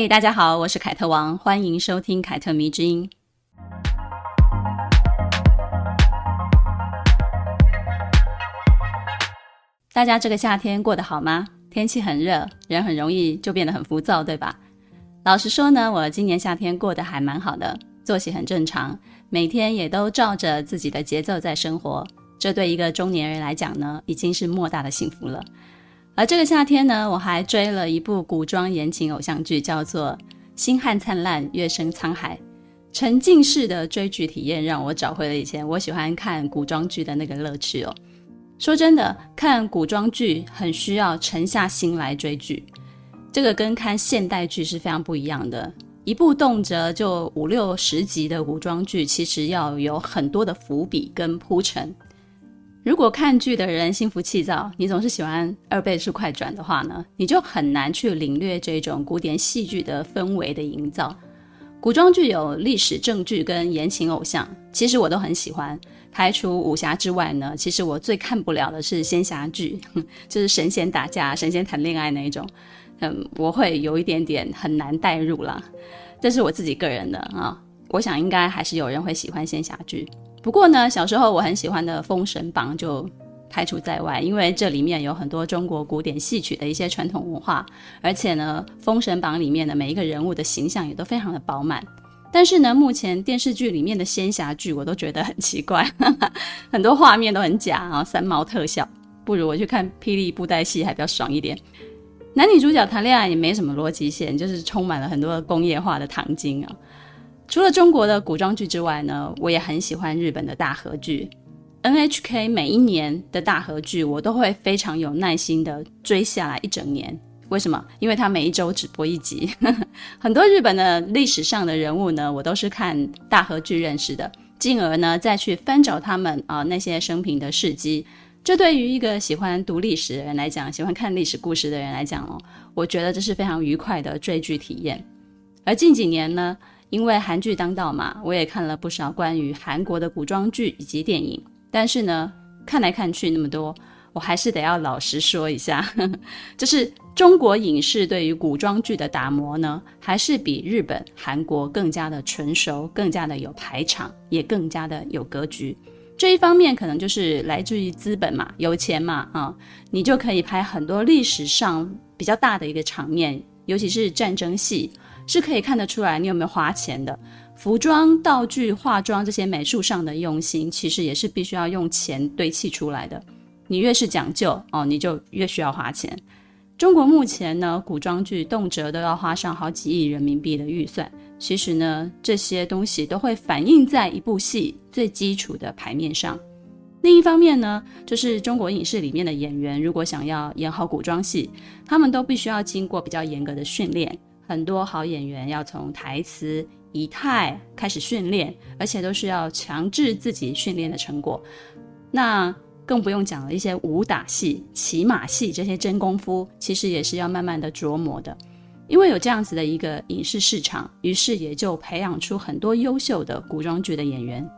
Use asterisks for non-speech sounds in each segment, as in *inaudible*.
嘿，大家好，我是凯特王，欢迎收听凯特迷之音。大家这个夏天过得好吗？天气很热，人很容易就变得很浮躁，对吧？老实说呢，我今年夏天过得还蛮好的，作息很正常，每天也都照着自己的节奏在生活。这对一个中年人来讲呢，已经是莫大的幸福了。而这个夏天呢，我还追了一部古装言情偶像剧，叫做《星汉灿烂，月升沧海》。沉浸式的追剧体验让我找回了以前我喜欢看古装剧的那个乐趣哦。说真的，看古装剧很需要沉下心来追剧，这个跟看现代剧是非常不一样的。一部动辄就五六十集的古装剧，其实要有很多的伏笔跟铺陈。如果看剧的人心浮气躁，你总是喜欢二倍速快转的话呢，你就很难去领略这种古典戏剧的氛围的营造。古装剧有历史正剧跟言情偶像，其实我都很喜欢。排除武侠之外呢，其实我最看不了的是仙侠剧，*laughs* 就是神仙打架、神仙谈恋爱那一种，嗯，我会有一点点很难带入啦。*laughs* 这是我自己个人的啊，我想应该还是有人会喜欢仙侠剧。不过呢，小时候我很喜欢的《封神榜》就排除在外，因为这里面有很多中国古典戏曲的一些传统文化，而且呢，《封神榜》里面的每一个人物的形象也都非常的饱满。但是呢，目前电视剧里面的仙侠剧我都觉得很奇怪，*laughs* 很多画面都很假啊，三毛特效，不如我去看霹雳布袋戏还比较爽一点。男女主角谈恋爱也没什么逻辑线，就是充满了很多工业化的糖精啊。除了中国的古装剧之外呢，我也很喜欢日本的大和剧。NHK 每一年的大和剧，我都会非常有耐心的追下来一整年。为什么？因为他每一周只播一集，*laughs* 很多日本的历史上的人物呢，我都是看大和剧认识的，进而呢再去翻找他们啊、那些生平的事迹。这对于一个喜欢读历史的人来讲，喜欢看历史故事的人来讲哦，我觉得这是非常愉快的追剧体验。而近几年呢，因为韩剧当道嘛，我也看了不少关于韩国的古装剧以及电影，但是呢，看来看去那么多。我还是得要老实说一下，*laughs* 就是中国影视对于古装剧的打磨呢，还是比日本、韩国更加的纯熟，更加的有排场，也更加的有格局。这一方面可能就是来自于资本嘛，有钱嘛，啊，你就可以拍很多历史上比较大的一个场面，尤其是战争戏，是可以看得出来你有没有花钱的。服装、道具、化妆这些美术上的用心，其实也是必须要用钱堆砌出来的。你越是讲究哦，你就越需要花钱。中国目前呢，古装剧动辄都要花上好几亿人民币的预算。其实呢，这些东西都会反映在一部戏最基础的牌面上。另一方面呢，就是中国影视里面的演员，如果想要演好古装戏，他们都必须要经过比较严格的训练。很多好演员要从台词、仪态开始训练，而且都是要强制自己训练的成果。那更不用讲了，一些武打戏、骑马戏这些真功夫，其实也是要慢慢的琢磨的。因为有这样子的一个影视市场，于是也就培养出很多优秀的古装剧的演员。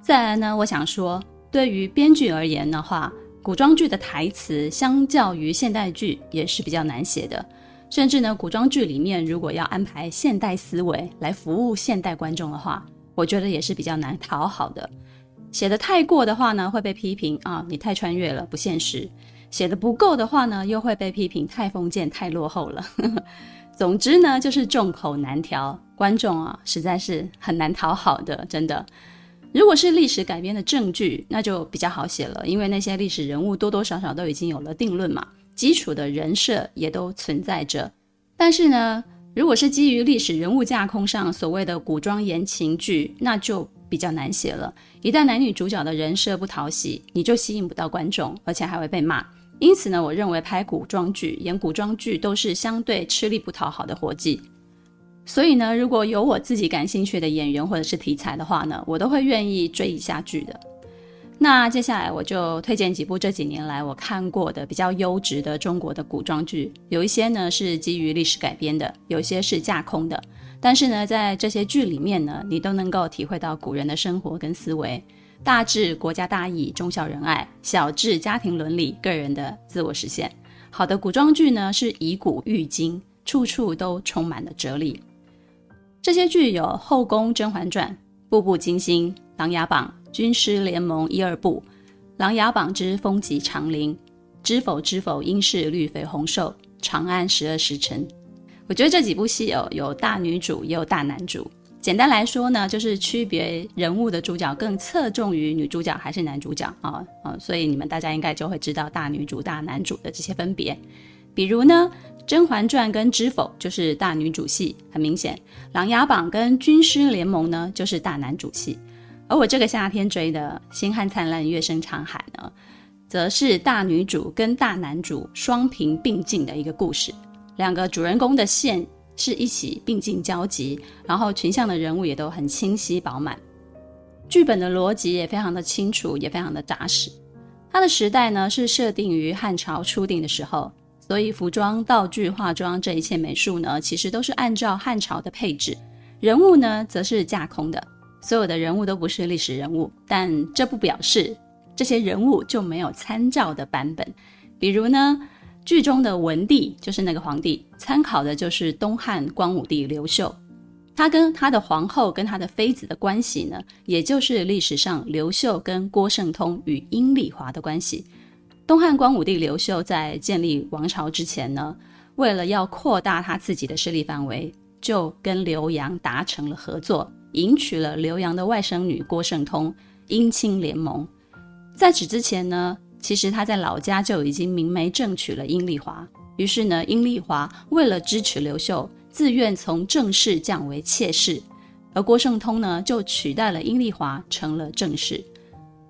再来呢，我想说，对于编剧而言的话，古装剧的台词相较于现代剧也是比较难写的。甚至呢，古装剧里面如果要安排现代思维来服务现代观众的话，我觉得也是比较难讨好的。写得太过的话呢，会被批评啊，你太穿越了，不现实；写得不够的话呢，又会被批评太封建、太落后了。*laughs* 总之呢，就是众口难调，观众啊，实在是很难讨好的，真的。如果是历史改编的正剧，那就比较好写了，因为那些历史人物多多少少都已经有了定论嘛，基础的人设也都存在着。但是呢，如果是基于历史人物架空上所谓的古装言情剧，那就比较难写了。一旦男女主角的人设不讨喜，你就吸引不到观众，而且还会被骂。因此呢，我认为拍古装剧、演古装剧都是相对吃力不讨好的活计。所以呢，如果有我自己感兴趣的演员或者是题材的话呢，我都会愿意追一下剧的。那接下来我就推荐几部这几年来我看过的比较优质的中国的古装剧，有一些呢是基于历史改编的，有些是架空的。但是呢，在这些剧里面呢，你都能够体会到古人的生活跟思维，大至国家大义、忠孝仁爱，小至家庭伦理、个人的自我实现。好的古装剧呢，是以古喻今，处处都充满了哲理。这些剧有《后宫甄嬛传》、《步步惊心》、《琅琊榜》。军师联盟一二部，《琅琊榜之风急长林》，知否知否，应是绿肥红瘦，长安十二时辰。我觉得这几部戏哦，有大女主，也有大男主。简单来说呢，就是区别人物的主角更侧重于女主角还是男主角啊啊、所以你们大家应该就会知道大女主、大男主的这些分别。比如呢，《甄嬛传》跟《知否》就是大女主戏，很明显；《琅琊榜》跟《军师联盟》呢，就是大男主戏。而我这个夏天追的《星汉灿烂，月升长海》呢，则是大女主跟大男主双平并进的一个故事。两个主人公的线是一起并进交集，然后群像的人物也都很清晰饱满，剧本的逻辑也非常的清楚，也非常的扎实。它的时代呢是设定于汉朝初定的时候，所以服装、道具、化妆这一切美术呢，其实都是按照汉朝的配置，人物呢则是架空的。所有的人物都不是历史人物，但这不表示这些人物就没有参照的版本。比如呢，剧中的文帝就是那个皇帝，参考的就是东汉光武帝刘秀。他跟他的皇后跟他的妃子的关系呢，也就是历史上刘秀跟郭圣通与阴丽华的关系。东汉光武帝刘秀在建立王朝之前呢，为了要扩大他自己的势力范围，就跟刘阳达成了合作。迎娶了刘阳的外甥女郭圣通，姻亲联盟。在此之前呢，其实他在老家就已经明媒正娶了殷丽华。于是呢，殷丽华为了支持刘秀，自愿从正室降为妾室，而郭圣通呢，就取代了殷丽华，成了正室。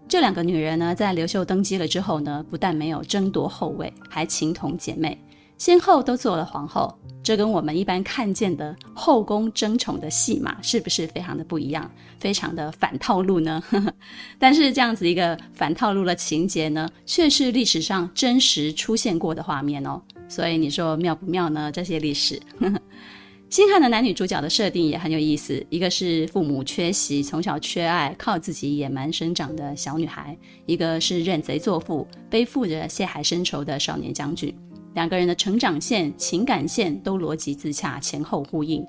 这两个女人呢，在刘秀登基了之后呢，不但没有争夺后位，还情同姐妹。先后都做了皇后，这跟我们一般看见的后宫争宠的戏码是不是非常的不一样，非常的反套路呢？*laughs* 但是这样子一个反套路的情节呢，却是历史上真实出现过的画面哦。所以你说妙不妙呢？这些历史，*laughs* 星汉的男女主角的设定也很有意思，一个是父母缺席，从小缺爱，靠自己野蛮生长的小女孩，一个是认贼作父，背负着血海深仇的少年将军。两个人的成长线、情感线都逻辑自洽、前后呼应。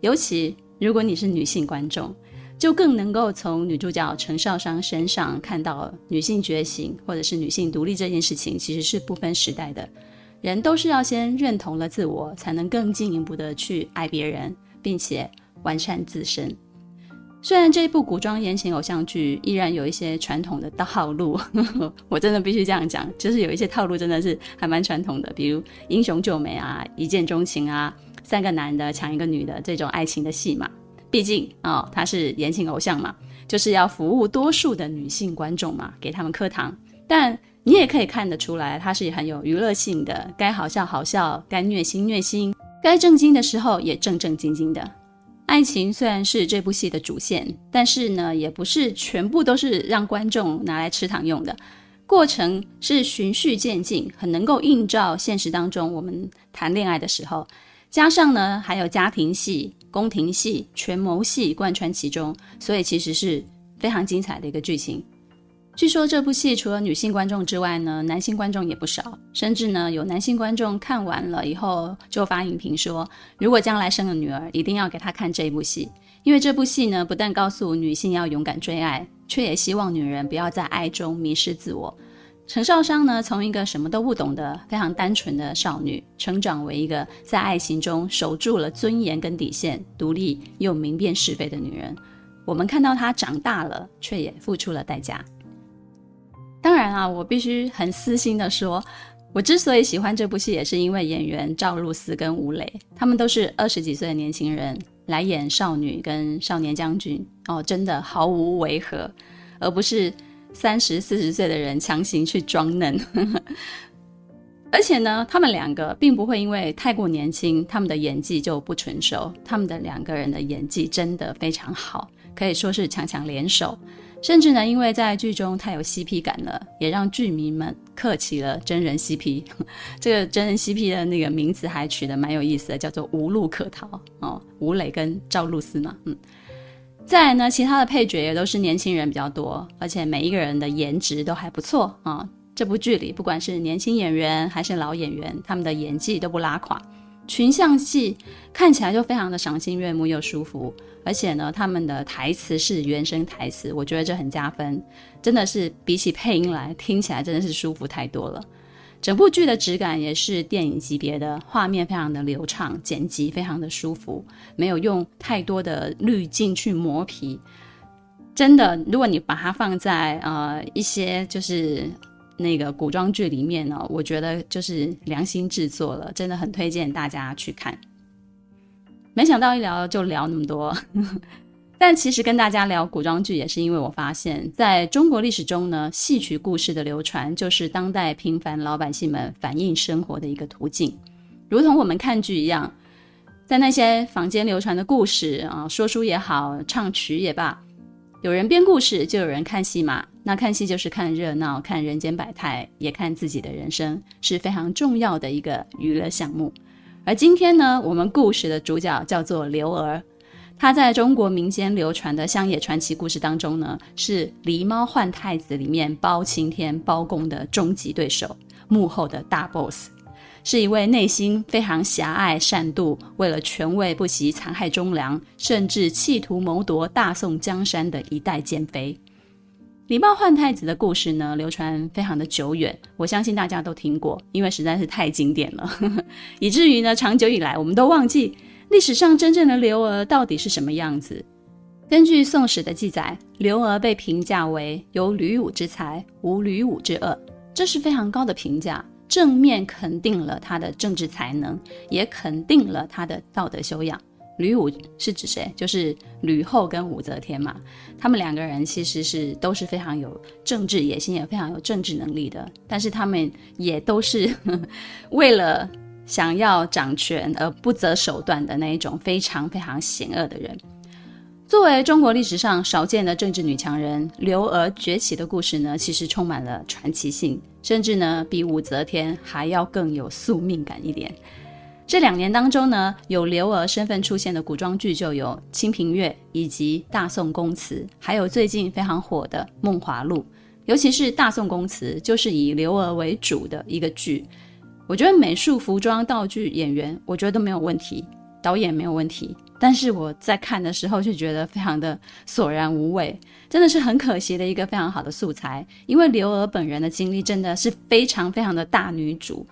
尤其如果你是女性观众，就更能够从女主角陈少商身上看到女性觉醒或者是女性独立这件事情，其实是不分时代的。人都是要先认同了自我，才能更进一步的去爱别人，并且完善自身。虽然这一部古装言情偶像剧依然有一些传统的套路，呵呵，我真的必须这样讲，就是有一些套路真的是还蛮传统的，比如英雄救美啊、一见钟情啊、三个男的抢一个女的这种爱情的戏嘛。毕竟哦，他是言情偶像嘛，就是要服务多数的女性观众嘛，给他们磕糖。但你也可以看得出来，它是很有娱乐性的，该好笑好笑，该虐心虐心，该正经的时候也正正经经的。爱情虽然是这部戏的主线，但是呢，也不是全部都是让观众拿来吃糖用的。过程是循序渐进，很能够映照现实当中我们谈恋爱的时候。加上呢，还有家庭戏、宫廷戏、权谋戏贯穿其中，所以其实是非常精彩的一个剧情。据说这部戏除了女性观众之外呢，男性观众也不少，甚至呢有男性观众看完了以后就发影评说，如果将来生了女儿，一定要给她看这部戏，因为这部戏呢不但告诉女性要勇敢追爱，却也希望女人不要在爱中迷失自我。程少商呢从一个什么都不懂的非常单纯的少女，成长为一个在爱情中守住了尊严跟底线、独立又明辨是非的女人。我们看到她长大了，却也付出了代价。当然啊，我必须很私心的说，我之所以喜欢这部戏，也是因为演员赵露思跟吴磊，他们都是二十几岁的年轻人来演少女跟少年将军哦，真的毫无违和，而不是三十四十岁的人强行去装嫩。*laughs* 而且呢，他们两个并不会因为太过年轻，他们的演技就不成熟，他们的两个人的演技真的非常好，可以说是强强联手。甚至呢，因为在剧中太有 CP 感了，也让剧迷们嗑起了真人 CP。*laughs* 这个真人 CP 的那个名字还取得蛮有意思的，叫做无路可逃哦，吴磊跟赵露思嘛，嗯。再来呢，其他的配角也都是年轻人比较多，而且每一个人的颜值都还不错啊、这部剧里，不管是年轻演员还是老演员，他们的演技都不拉垮。群像戏看起来就非常的赏心悦目又舒服，而且呢，他们的台词是原声台词，我觉得这很加分，真的是比起配音来听起来真的是舒服太多了。整部剧的质感也是电影级别的，画面非常的流畅，剪辑非常的舒服，没有用太多的滤镜去磨皮。真的，如果你把它放在呃一些就是那个古装剧里面呢，我觉得就是良心制作了，真的很推荐大家去看。没想到一聊就聊那么多。*laughs* 但其实跟大家聊古装剧，也是因为我发现，在中国历史中呢，戏曲故事的流传就是当代平凡老百姓们反映生活的一个途径，如同我们看剧一样，在那些坊间流传的故事啊，说书也好，唱曲也罢，有人编故事，就有人看戏嘛。那看戏就是看热闹，看人间百态，也看自己的人生，是非常重要的一个娱乐项目。而今天呢，我们故事的主角叫做刘娥。他在中国民间流传的乡野传奇故事当中呢，是《狸猫换太子》里面包青天、包公的终极对手，幕后的大 boss，是一位内心非常狭隘、善妒，为了权位不惜残害忠良，甚至企图谋夺大宋江山的一代奸妃。《狸猫换太子》的故事呢，流传非常的久远，我相信大家都听过，因为实在是太经典了，*laughs* 以至于呢，长久以来我们都忘记。历史上真正的刘娥到底是什么样子？根据《宋史》的记载，刘娥被评价为有吕武之才，无吕武之恶，这是非常高的评价，正面肯定了他的政治才能，也肯定了他的道德修养。吕武是指谁？就是吕后跟武则天嘛。他们两个人其实是都是非常有政治野心，也非常有政治能力的，但是他们也都是呵 *laughs* 呵为了。想要掌权而不择手段的那一种非常非常险恶的人。作为中国历史上少见的政治女强人，刘娥崛起的故事呢，其实充满了传奇性，甚至呢比武则天还要更有宿命感一点。这两年当中呢，有刘娥身份出现的古装剧就有《清平乐》以及《大宋宫词》，还有最近非常火的《梦华录》，尤其是《大宋宫词》，就是以刘娥为主的一个剧。我觉得美术、服装、道具、演员，我觉得都没有问题，导演没有问题。但是我在看的时候就觉得非常的索然无味，真的是很可惜的一个非常好的素材。因为刘娥本人的经历真的是非常非常的大女主。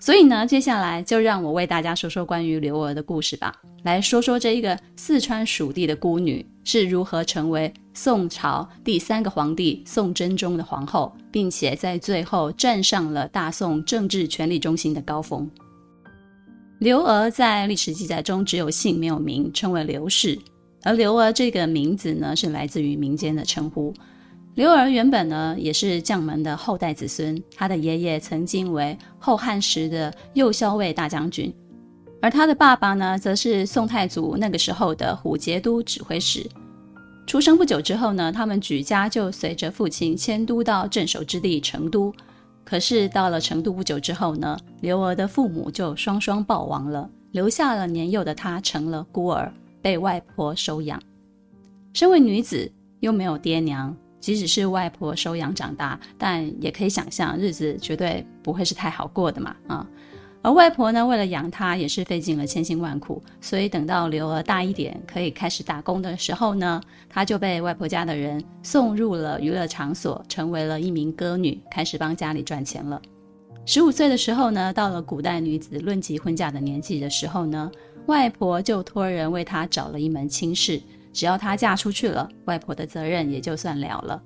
所以呢，接下来就让我为大家说说关于刘娥的故事吧。来说说这一个四川蜀地的孤女是如何成为宋朝第三个皇帝宋真宗的皇后，并且在最后站上了大宋政治权力中心的高峰。刘娥在历史记载中只有姓没有名，称为刘氏。而刘娥这个名字呢，是来自于民间的称呼。刘娥原本呢也是将门的后代子孙，他的爷爷曾经为后汉时的右骁卫大将军，而他的爸爸呢则是宋太祖那个时候的虎节都指挥使。出生不久之后呢，他们举家就随着父亲迁都到镇守之地成都。可是到了成都不久之后呢，刘娥的父母就双双暴亡了，留下了年幼的她成了孤儿，被外婆收养。身为女子，又没有爹娘。即使是外婆收养长大，但也可以想象日子绝对不会是太好过的嘛啊！而外婆呢，为了养她也是费尽了千辛万苦，所以等到刘娥大一点可以开始打工的时候呢，她就被外婆家的人送入了娱乐场所，成为了一名歌女，开始帮家里赚钱了。十五岁的时候呢，到了古代女子论及婚嫁的年纪的时候呢，外婆就托人为她找了一门亲事。只要她嫁出去了，外婆的责任也就算了了。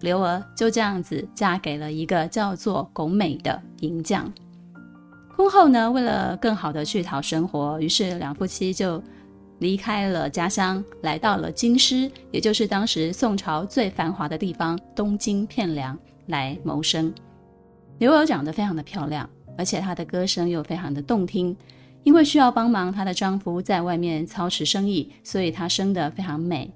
刘娥就这样子嫁给了一个叫做龚美的银匠。婚后呢，为了更好的去讨生活，于是两夫妻就离开了家乡，来到了京师，也就是当时宋朝最繁华的地方东京汴梁来谋生。刘娥长得非常的漂亮，而且她的歌声又非常的动听。因为需要帮忙她的丈夫在外面操持生意，所以她生得非常美。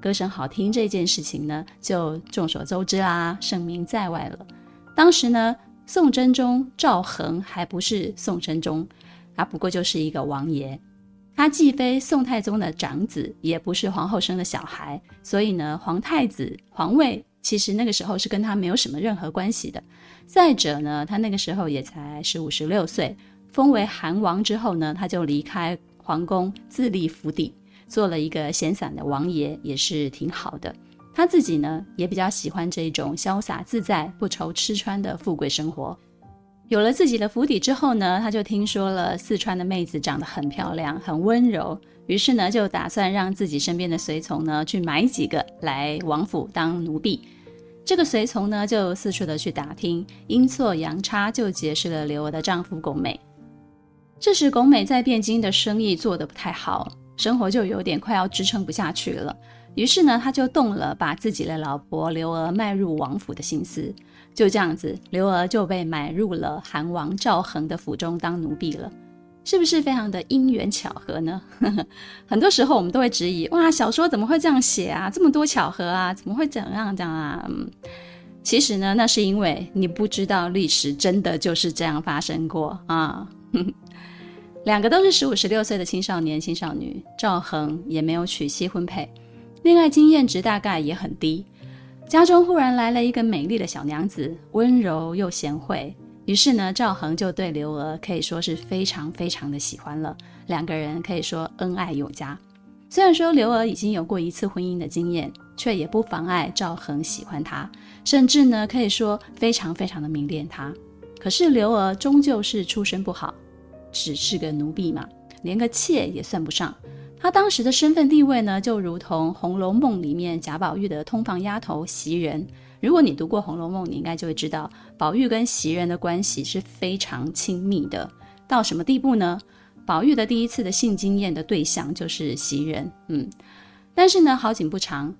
歌声好听这件事情呢，就众所周知啦，声名在外了。当时呢，宋真宗赵恒还不是宋真宗，他不过就是一个王爷，他既非宋太宗的长子，也不是皇后生的小孩，所以呢，皇太子皇位其实那个时候是跟他没有什么任何关系的。再者呢，他那个时候也才十五十六岁，封为韩王之后呢，他就离开皇宫，自立府邸。做了一个闲散的王爷，也是挺好的。他自己呢，也比较喜欢这种潇洒自在、不愁吃穿的富贵生活。有了自己的府邸之后呢，他就听说了四川的妹子长得很漂亮、很温柔，于是呢，就打算让自己身边的随从呢去买几个来王府当奴婢。这个随从呢，就四处的去打听，阴错阳差就结识了刘娥的丈夫龚美。这时，龚美在汴京的生意做得不太好。生活就有点快要支撑不下去了，于是呢，他就动了把自己的老婆刘娥卖入王府的心思。就这样子，刘娥就被买入了韩王赵恒的府中当奴婢了，是不是非常的因缘巧合呢？*laughs* 很多时候我们都会质疑：哇，小说怎么会这样写啊？这么多巧合啊？怎么会怎样这样啊？嗯，其实呢，那是因为你不知道历史真的就是这样发生过啊。两个都是十五、十六岁的青少年、青少女，赵恒也没有娶妻婚配，恋爱经验值大概也很低。家中忽然来了一个美丽的小娘子，温柔又贤惠，于是呢，赵恒就对刘娥可以说是非常非常的喜欢了。两个人可以说恩爱有加。虽然说刘娥已经有过一次婚姻的经验，却也不妨碍赵恒喜欢她，甚至呢，可以说非常非常的迷恋她。可是刘娥终究是出身不好。只是个奴婢嘛，连个妾也算不上。她当时的身份地位呢，就如同《红楼梦》里面贾宝玉的通房丫头袭人。如果你读过《红楼梦》，你应该就会知道，宝玉跟袭人的关系是非常亲密的。到什么地步呢？宝玉的第一次的性经验的对象就是袭人。嗯，但是呢，好景不长，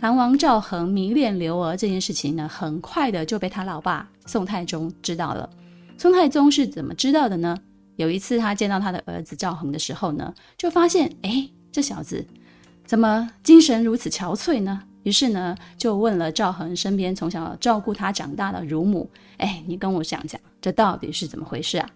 韩王赵恒迷恋刘娥这件事情呢，很快的就被他老爸宋太宗知道了。宋太宗是怎么知道的呢？有一次，他见到他的儿子赵恒的时候呢，就发现，哎，这小子怎么精神如此憔悴呢？于是呢，就问了赵恒身边从小照顾他长大的乳母，哎，你跟我讲讲，这到底是怎么回事啊？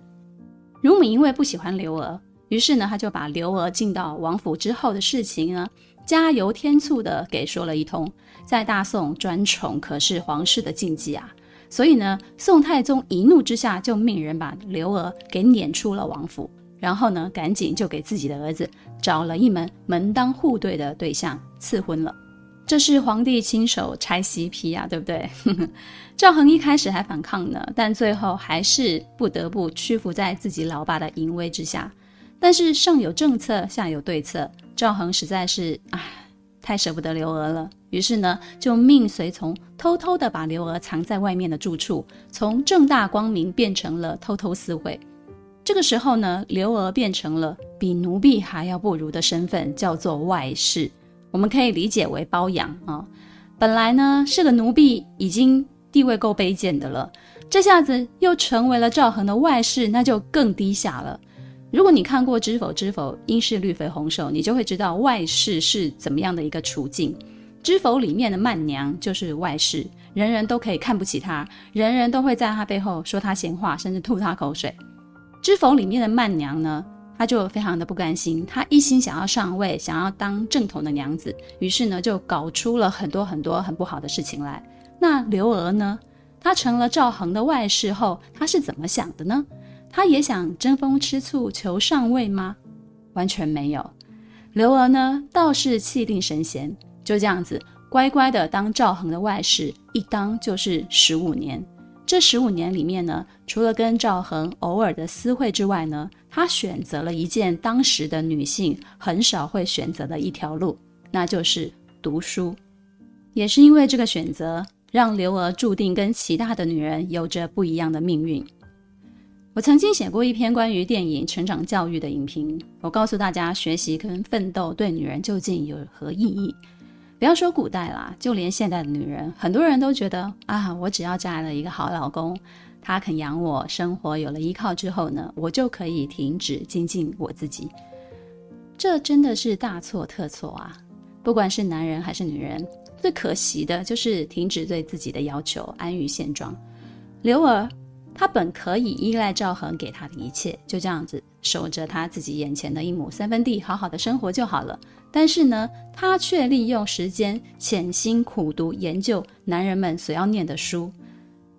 乳母因为不喜欢刘娥，于是呢，他就把刘娥进到王府之后的事情呢，加油添醋的给说了一通。在大宋专宠可是皇室的禁忌啊。所以呢，宋太宗一怒之下就命人把刘娥给撵出了王府，然后呢，赶紧就给自己的儿子找了一门门当户对的对象赐婚了。这是皇帝亲手拆 CP 啊，对不对？*laughs* 赵恒一开始还反抗呢，但最后还是不得不屈服在自己老爸的淫威之下。但是上有政策，下有对策，赵恒实在是唉，太舍不得刘娥了。于是呢，就命随从偷偷的把刘娥藏在外面的住处，从正大光明变成了偷偷私会。这个时候呢，刘娥变成了比奴婢还要不如的身份，叫做外室。我们可以理解为包养啊。本来呢是个奴婢，已经地位够卑贱的了，这下子又成为了赵恒的外室，那就更低下了。如果你看过《知否知否，应是绿肥红瘦》，你就会知道外室是怎么样的一个处境。知否里面的曼娘就是外室，人人都可以看不起她，人人都会在她背后说她闲话，甚至吐她口水。知否里面的曼娘呢，她就非常的不甘心，她一心想要上位，想要当正统的娘子，于是呢就搞出了很多很多很不好的事情来。那刘娥呢，她成了赵恒的外室后，她是怎么想的呢？她也想争风吃醋求上位吗？完全没有。刘娥呢，倒是气定神闲。就这样子乖乖的当赵恒的外室，一当就是十五年。这十五年里面呢，除了跟赵恒偶尔的私会之外呢，他选择了一件当时的女性很少会选择的一条路，那就是读书。也是因为这个选择，让刘娥注定跟其他的女人有着不一样的命运。我曾经写过一篇关于电影成长教育的影评，我告诉大家，学习跟奋斗对女人究竟有何意义？不要说古代啦，就连现代的女人，很多人都觉得啊，我只要嫁了一个好老公，他肯养我，生活有了依靠之后呢，我就可以停止精进我自己。这真的是大错特错啊！不管是男人还是女人，最可惜的就是停止对自己的要求，安于现状。刘儿，他本可以依赖赵恒给他的一切，就这样子守着他自己眼前的一亩三分地，好好的生活就好了。但是呢，他却利用时间潜心苦读研究男人们所要念的书，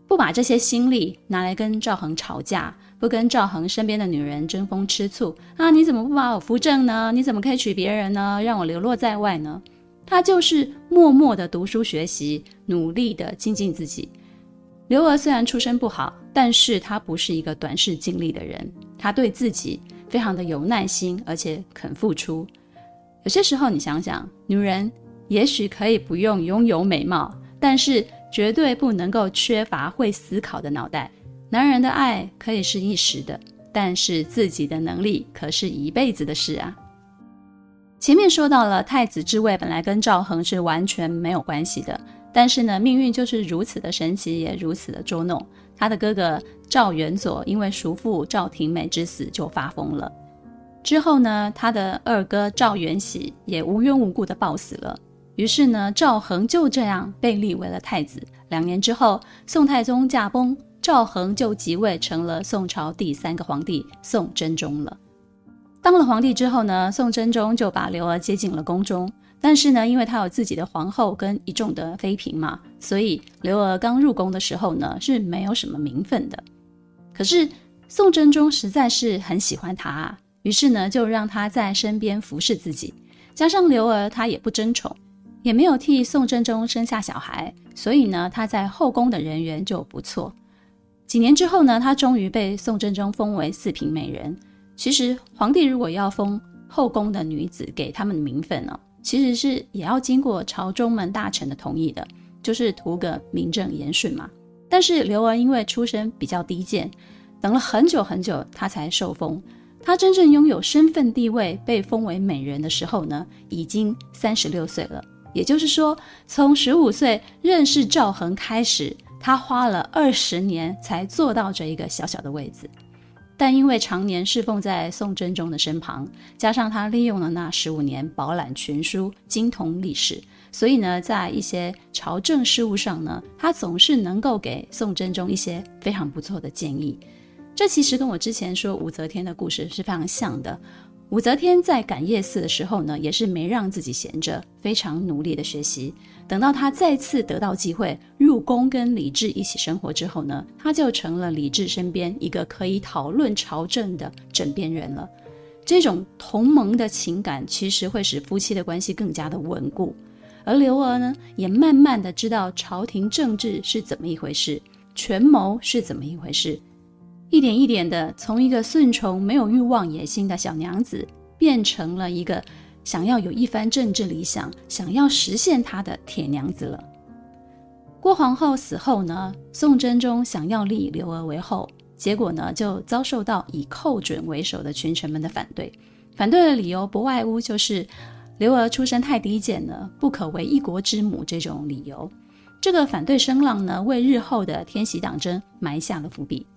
不把这些心力拿来跟赵恒吵架。不跟赵恒身边的女人争风吃醋啊！你怎么不把我扶正呢？你怎么可以娶别人呢？让我流落在外呢？他就是默默的读书学习，努力的精进自己。刘娥虽然出身不好，但是她不是一个短视尽力的人。她对自己非常的有耐心，而且肯付出。有些时候，你想想，女人也许可以不用拥有美貌，但是绝对不能够缺乏会思考的脑袋。男人的爱可以是一时的，但是自己的能力可是一辈子的事啊。前面说到了太子之位本来跟赵恒是完全没有关系的，但是呢，命运就是如此的神奇，也如此的捉弄。他的哥哥赵元佐因为叔父赵廷美之死就发疯了，之后呢，他的二哥赵元喜也无缘无故的暴死了。于是呢，赵恒就这样被立为了太子。两年之后，宋太宗驾崩。赵恒就即位，成了宋朝第三个皇帝宋真宗了。当了皇帝之后呢，宋真宗就把刘娥接进了宫中。但是呢，因为他有自己的皇后跟一众的妃嫔嘛，所以刘娥刚入宫的时候呢，是没有什么名分的。可是宋真宗实在是很喜欢她啊，于是呢，就让她在身边服侍自己。加上刘娥她也不争宠，也没有替宋真宗生下小孩，所以呢，她在后宫的人缘就不错。几年之后呢，她终于被宋真宗封为四品美人。其实皇帝如果要封后宫的女子给他们名分呢，其实是也要经过朝中门大臣的同意的，就是图个名正言顺嘛。但是刘娥因为出身比较低贱，等了很久很久，她才受封。她真正拥有身份地位，被封为美人的时候呢，已经三十六岁了。也就是说，从十五岁认识赵恒开始。他花了二十年才做到这一个小小的位子，但因为常年侍奉在宋真宗的身旁，加上他利用了那十五年饱览群书、精通历史，所以呢，在一些朝政事务上呢，他总是能够给宋真宗一些非常不错的建议。这其实跟我之前说武则天的故事是非常像的。武则天在感业寺的时候呢，也是没让自己闲着，非常努力的学习。等到她再次得到机会入宫跟李治一起生活之后呢，她就成了李治身边一个可以讨论朝政的枕边人了。这种同盟的情感其实会使夫妻的关系更加的稳固。而刘娥呢，也慢慢的知道朝廷政治是怎么一回事，权谋是怎么一回事。一点一点的，从一个顺从、没有欲望、野心的小娘子，变成了一个想要有一番政治理想、想要实现她的铁娘子了。郭皇后死后呢，宋真宗想要立刘娥为后，结果呢，就遭受到以寇准为首的群臣们的反对。反对的理由不外乎就是刘娥出身太低贱了，不可为一国之母这种理由。这个反对声浪呢，为日后的天禧党争埋下了伏笔。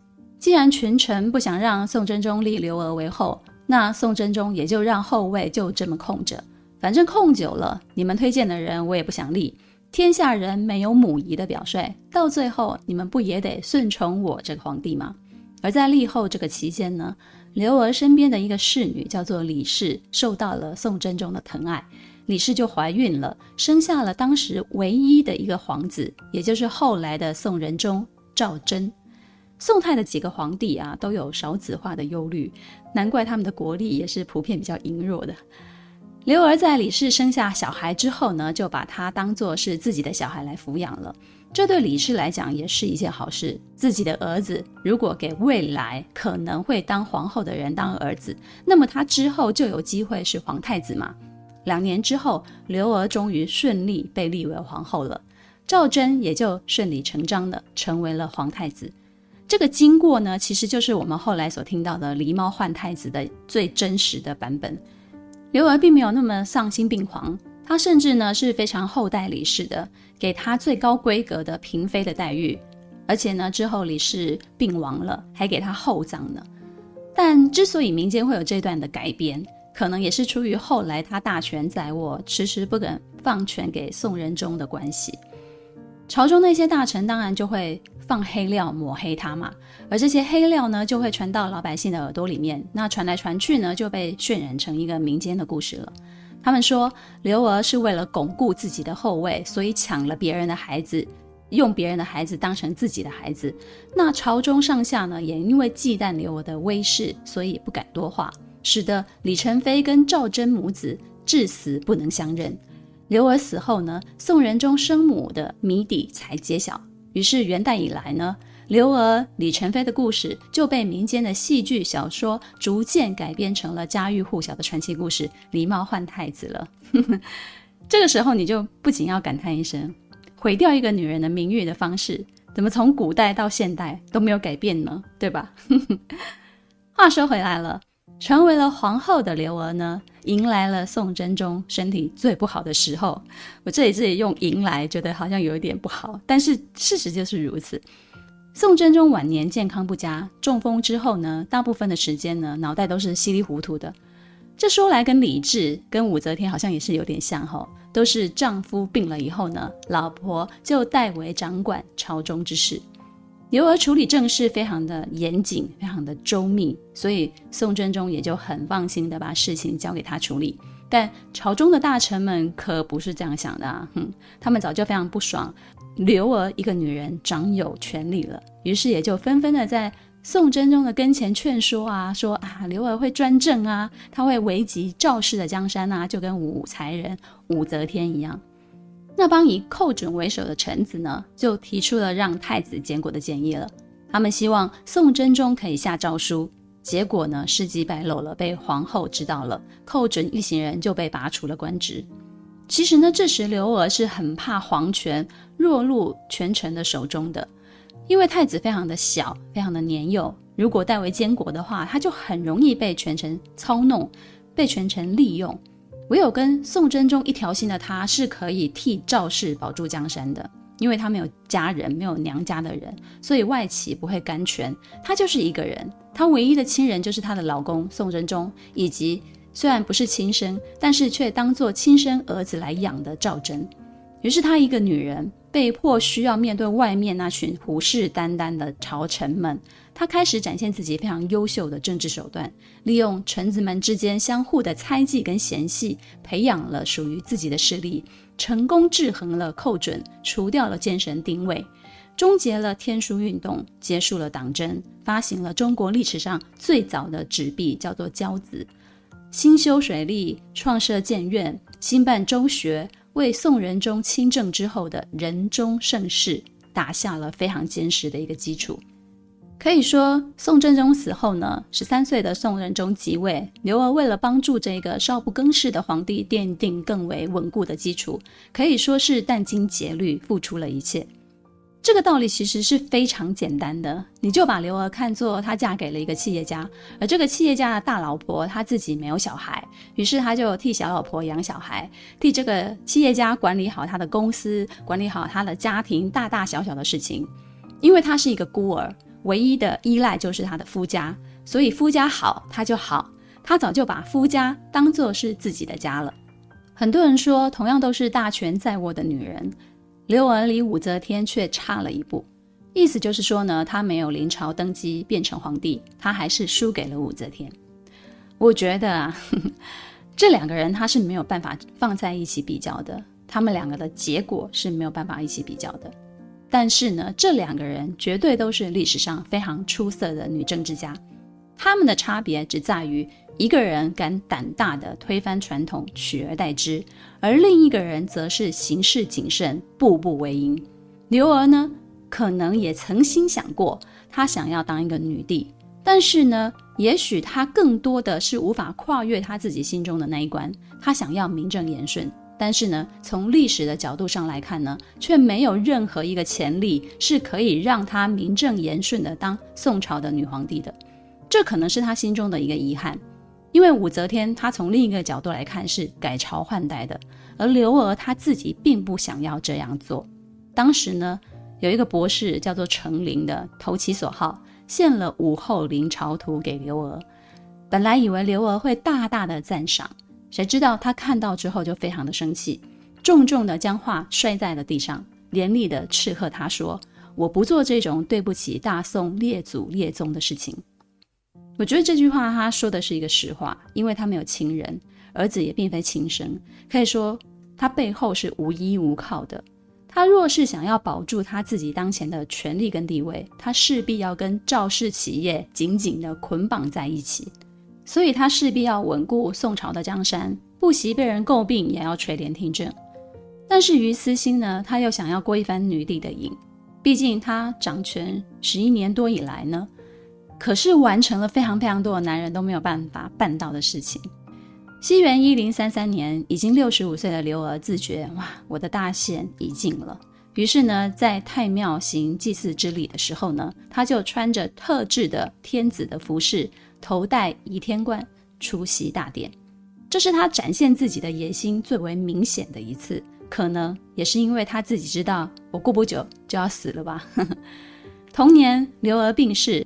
既然群臣不想让宋真宗立刘娥为后，那宋真宗也就让后位就这么空着。反正空久了，你们推荐的人我也不想立。天下人没有母仪的表率，到最后你们不也得顺从我这个皇帝吗？而在立后这个期间呢，刘娥身边的一个侍女叫做李氏，受到了宋真宗的疼爱，李氏就怀孕了，生下了当时唯一的一个皇子，也就是后来的宋仁宗赵祯。宋太的几个皇帝啊，都有少子化的忧虑，难怪他们的国力也是普遍比较羸弱的。刘娥在李氏生下小孩之后呢，就把他当做是自己的小孩来抚养了。这对李氏来讲也是一件好事。自己的儿子如果给未来可能会当皇后的人当儿子，那么他之后就有机会是皇太子嘛。两年之后，刘娥终于顺利被立为皇后了，赵祯也就顺理成章的成为了皇太子。这个经过呢，其实就是我们后来所听到的狸猫换太子的最真实的版本。刘娥并没有那么丧心病狂，她甚至呢是非常厚待李氏的，给她最高规格的嫔妃的待遇，而且呢之后李氏病亡了，还给她厚葬呢。但之所以民间会有这段的改编，可能也是出于后来他大权在握，迟迟不肯放权给宋仁宗的关系。朝中那些大臣当然就会放黑料抹黑他嘛，而这些黑料呢，就会传到老百姓的耳朵里面，那传来传去呢，就被渲染成一个民间的故事了。他们说刘娥是为了巩固自己的后位，所以抢了别人的孩子，用别人的孩子当成自己的孩子。那朝中上下呢，也因为忌惮刘娥的威势，所以不敢多话，使得李宸妃跟赵祯母子至死不能相认。刘娥死后呢，宋仁宗生母的谜底才揭晓。于是元代以来呢，刘娥、李宸妃的故事就被民间的戏剧、小说逐渐改编成了家喻户晓的传奇故事——狸猫换太子了。*laughs* 这个时候，你就不仅要感叹一声：毁掉一个女人的名誉的方式，怎么从古代到现代都没有改变呢？对吧？*laughs* 话说回来了。成为了皇后的刘娥呢，迎来了宋真宗身体最不好的时候。我这里这里用“迎来”，觉得好像有一点不好，但是事实就是如此。宋真宗晚年健康不佳，中风之后呢，大部分的时间呢，脑袋都是稀里糊涂的。这说来跟李治、跟武则天好像也是有点像吼，都是丈夫病了以后呢，老婆就代为掌管朝中之事。刘娥处理政事非常的严谨，非常的周密，所以宋真宗也就很放心的把事情交给他处理。但朝中的大臣们可不是这样想的啊，哼，他们早就非常不爽刘娥一个女人掌有权力了，于是也就纷纷的在宋真宗的跟前劝说啊，说啊，刘娥会专政啊，她会危及赵氏的江山啊，就跟武才人武则天一样。那帮以寇准为首的臣子呢，就提出了让太子监国的建议了。他们希望宋真宗可以下诏书，结果呢，事迹败露了，被皇后知道了，寇准一行人就被拔除了官职。其实呢，这时刘娥是很怕皇权落入权臣的手中的，因为太子非常的小，非常的年幼，如果代为监国的话，他就很容易被权臣操弄，被权臣利用。唯有跟宋真宗一条心的他，是可以替赵氏保住江山的，因为他没有家人，没有娘家的人，所以外戚不会干权。他就是一个人，他唯一的亲人就是他的老公宋真宗，以及虽然不是亲生，但是却当做亲生儿子来养的赵祯。于是她一个女人被迫需要面对外面那群虎视眈眈的朝臣们。他开始展现自己非常优秀的政治手段，利用臣子们之间相互的猜忌跟嫌隙，培养了属于自己的势力，成功制衡了寇准，除掉了奸神丁谓，终结了天书运动，结束了党争，发行了中国历史上最早的纸币，叫做交子，兴修水利，创设建院，兴办州学，为宋仁宗亲政之后的仁宗盛世打下了非常坚实的一个基础。可以说，宋真宗死后呢，十三岁的宋仁宗即位，刘娥为了帮助这个少不更事的皇帝奠定更为稳固的基础，可以说是殚精竭虑，付出了一切。这个道理其实是非常简单的，你就把刘娥看作她嫁给了一个企业家，而这个企业家的大老婆她自己没有小孩，于是她就替小老婆养小孩，替这个企业家管理好他的公司，管理好他的家庭大大小小的事情，因为他是一个孤儿。唯一的依赖就是他的夫家，所以夫家好，他就好。他早就把夫家当作是自己的家了。很多人说，同样都是大权在握的女人，刘娥离武则天却差了一步。意思就是说呢，她没有临朝登基变成皇帝，她还是输给了武则天。我觉得啊，呵呵，这两个人他是没有办法放在一起比较的，他们两个的结果是没有办法一起比较的。但是呢，这两个人绝对都是历史上非常出色的女政治家，她们的差别只在于一个人敢胆大的推翻传统，取而代之，而另一个人则是行事谨慎，步步为营。刘娥呢，可能也曾经想过，她想要当一个女帝，但是呢，也许她更多的是无法跨越她自己心中的那一关，她想要名正言顺。但是呢，从历史的角度上来看呢，却没有任何一个潜力是可以让她名正言顺的当宋朝的女皇帝的。这可能是她心中的一个遗憾，因为武则天她从另一个角度来看是改朝换代的，而刘娥她自己并不想要这样做。当时呢，有一个博士叫做程琳的投其所好，献了武后临朝图给刘娥。本来以为刘娥会大大的赞赏，谁知道她看到之后就非常的生气，重重的将画摔在了地上，严厉的斥喝他说：“我不做这种对不起大宋列祖列宗的事情。”我觉得这句话他说的是一个实话，因为他没有亲人，儿子也并非亲生，可以说他背后是无依无靠的。他若是想要保住他自己当前的权力跟地位，他势必要跟赵氏企业紧紧的捆绑在一起，所以他势必要稳固宋朝的江山，不惜被人诟病，也要垂帘听政。但是于私心呢，他又想要过一番女帝的瘾，毕竟他掌权十一年多以来呢，可是完成了非常非常多的男人都没有办法办到的事情。西元一零三三年，已经六十五岁的刘娥自觉，哇，我的大限已尽了。于是呢，在太庙行祭祀之礼的时候呢，他就穿着特制的天子的服饰，头戴仪天冠，出席大典。这是他展现自己的野心最为明显的一次。可能也是因为他自己知道，我过不久就要死了吧。*laughs* 同年，刘娥病逝。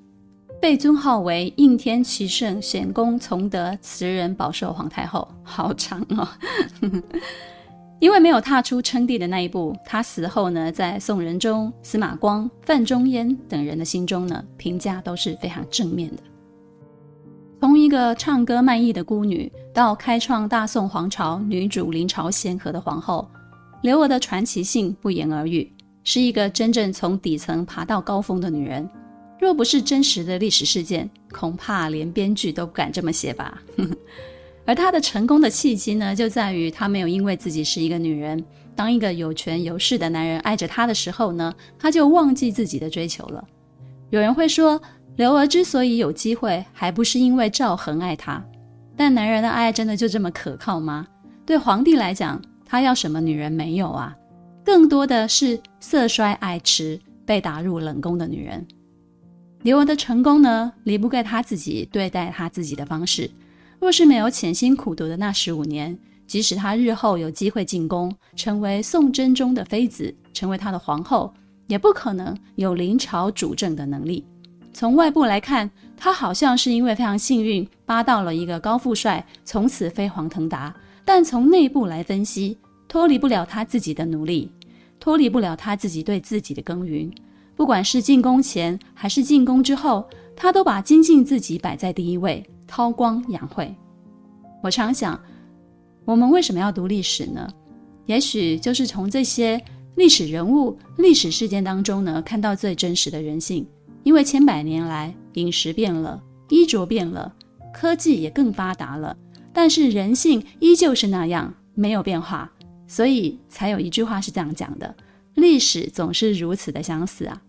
被尊号为应天齐圣显恭崇德慈仁保寿皇太后，好长哦。*laughs* 因为没有踏出称帝的那一步，她死后呢，在宋仁宗、司马光、范仲淹等人的心中呢，评价都是非常正面的。从一个唱歌卖艺的孤女，到开创大宋皇朝女主临朝显赫的皇后，刘娥的传奇性不言而喻，是一个真正从底层爬到高峰的女人。若不是真实的历史事件，恐怕连编剧都不敢这么写吧。*laughs* 而她的成功的契机呢，就在于她没有因为自己是一个女人，当一个有权有势的男人爱着她的时候呢，她就忘记自己的追求了。有人会说，刘娥之所以有机会，还不是因为赵恒爱她。但男人的爱真的就这么可靠吗？对皇帝来讲，他要什么女人没有啊？更多的是色衰爱弛、被打入冷宫的女人。刘娥的成功呢，离不开她自己对待她自己的方式。若是没有潜心苦读的那十五年，即使她日后有机会进宫，成为宋真宗的妃子，成为他的皇后，也不可能有临朝主政的能力。从外部来看，她好像是因为非常幸运，扒到了一个高富帅，从此飞黄腾达。但从内部来分析，脱离不了她自己的努力，脱离不了她自己对自己的耕耘。不管是进宫前还是进宫之后，他都把精进自己摆在第一位，韬光养晦。我常想，我们为什么要读历史呢？也许就是从这些历史人物、历史事件当中呢，看到最真实的人性。因为千百年来，饮食变了，衣着变了，科技也更发达了，但是人性依旧是那样，没有变化。所以才有一句话是这样讲的：历史总是如此的相似啊。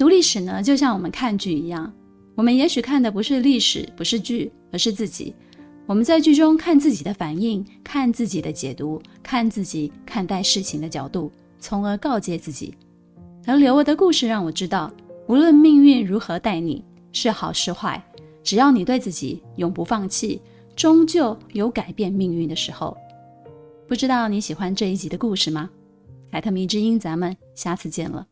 读历史呢，就像我们看剧一样，我们也许看的不是历史，不是剧，而是自己。我们在剧中看自己的反应，看自己的解读，看自己看待事情的角度，从而告诫自己。而刘娥的故事让我知道，无论命运如何待你，是好是坏，只要你对自己永不放弃，终究有改变命运的时候。不知道你喜欢这一集的故事吗？凯特迷之音，咱们下次见了。